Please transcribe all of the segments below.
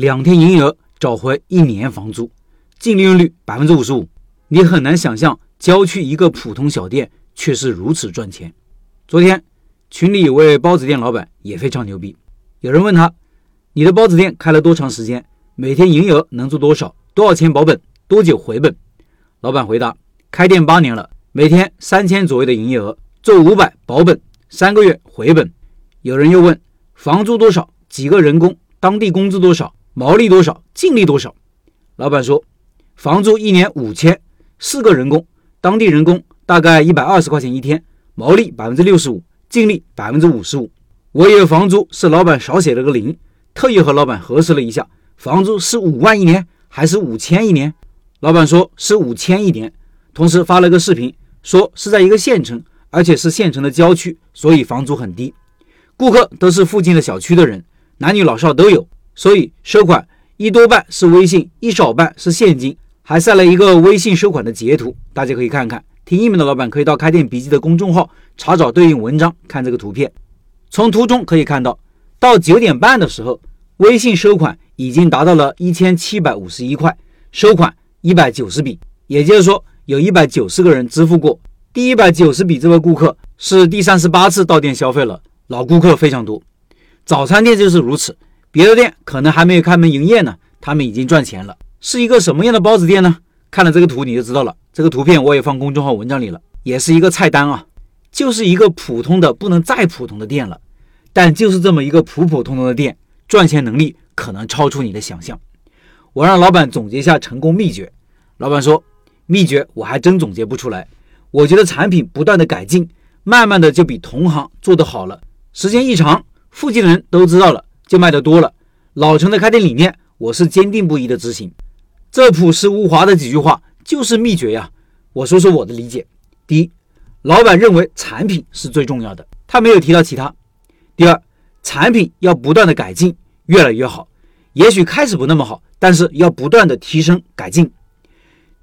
两天营业额找回一年房租，净利润率百分之五十五。你很难想象郊区一个普通小店却是如此赚钱。昨天群里有位包子店老板也非常牛逼，有人问他：“你的包子店开了多长时间？每天营业额能做多少？多少钱保本？多久回本？”老板回答：“开店八年了，每天三千左右的营业额，做五百保本，三个月回本。”有人又问：“房租多少？几个人工？当地工资多少？毛利多少？净利多少？”老板说：“房租一年五千。”四个人工，当地人工大概一百二十块钱一天，毛利百分之六十五，净利百分之五十五。我以为房租是老板少写了个零，特意和老板核实了一下，房租是五万一年还是五千一年？老板说是五千一年，同时发了个视频，说是在一个县城，而且是县城的郊区，所以房租很低。顾客都是附近的小区的人，男女老少都有，所以收款一多半是微信，一少半是现金。还晒了一个微信收款的截图，大家可以看看。听音频的老板可以到开店笔记的公众号查找对应文章，看这个图片。从图中可以看到，到九点半的时候，微信收款已经达到了一千七百五十一块，收款一百九十笔，也就是说有一百九十个人支付过。第一百九十笔这位顾客是第三十八次到店消费了，老顾客非常多。早餐店就是如此，别的店可能还没有开门营业呢，他们已经赚钱了。是一个什么样的包子店呢？看了这个图你就知道了。这个图片我也放公众号文章里了，也是一个菜单啊，就是一个普通的不能再普通的店了。但就是这么一个普普通通的店，赚钱能力可能超出你的想象。我让老板总结一下成功秘诀，老板说秘诀我还真总结不出来。我觉得产品不断的改进，慢慢的就比同行做得好了。时间一长，附近的人都知道了，就卖得多了。老陈的开店理念，我是坚定不移的执行。这朴实无华的几句话就是秘诀呀！我说说我的理解：第一，老板认为产品是最重要的，他没有提到其他；第二，产品要不断的改进，越来越好。也许开始不那么好，但是要不断的提升改进；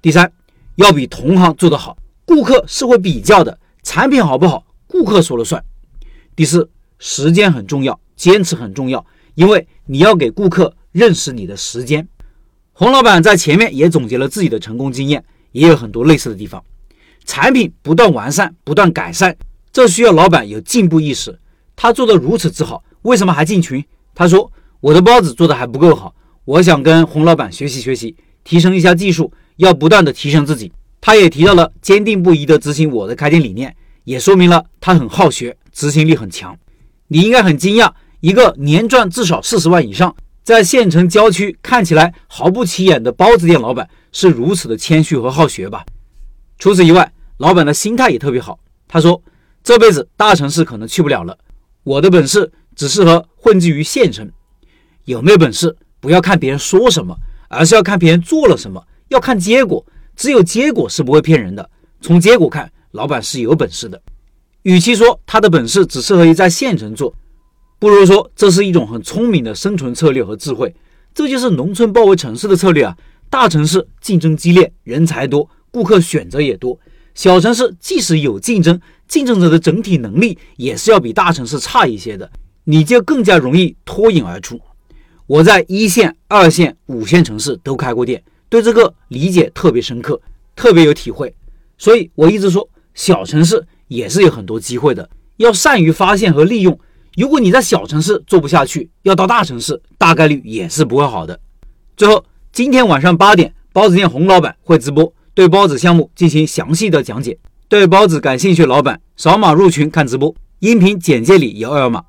第三，要比同行做得好，顾客是会比较的，产品好不好，顾客说了算；第四，时间很重要，坚持很重要，因为你要给顾客认识你的时间。洪老板在前面也总结了自己的成功经验，也有很多类似的地方。产品不断完善、不断改善，这需要老板有进步意识。他做的如此之好，为什么还进群？他说：“我的包子做的还不够好，我想跟洪老板学习学习，提升一下技术，要不断的提升自己。”他也提到了坚定不移的执行我的开店理念，也说明了他很好学，执行力很强。你应该很惊讶，一个年赚至少四十万以上。在县城郊区看起来毫不起眼的包子店老板是如此的谦虚和好学吧？除此以外，老板的心态也特别好。他说：“这辈子大城市可能去不了了，我的本事只适合混迹于县城。有没有本事，不要看别人说什么，而是要看别人做了什么，要看结果。只有结果是不会骗人的。从结果看，老板是有本事的。与其说他的本事只适合于在县城做。”不如说，这是一种很聪明的生存策略和智慧。这就是农村包围城市的策略啊！大城市竞争激烈，人才多，顾客选择也多；小城市即使有竞争，竞争者的整体能力也是要比大城市差一些的，你就更加容易脱颖而出。我在一线、二线、五线城市都开过店，对这个理解特别深刻，特别有体会。所以我一直说，小城市也是有很多机会的，要善于发现和利用。如果你在小城市做不下去，要到大城市，大概率也是不会好的。最后，今天晚上八点，包子店洪老板会直播，对包子项目进行详细的讲解。对包子感兴趣的老板，扫码入群看直播，音频简介里有二维码。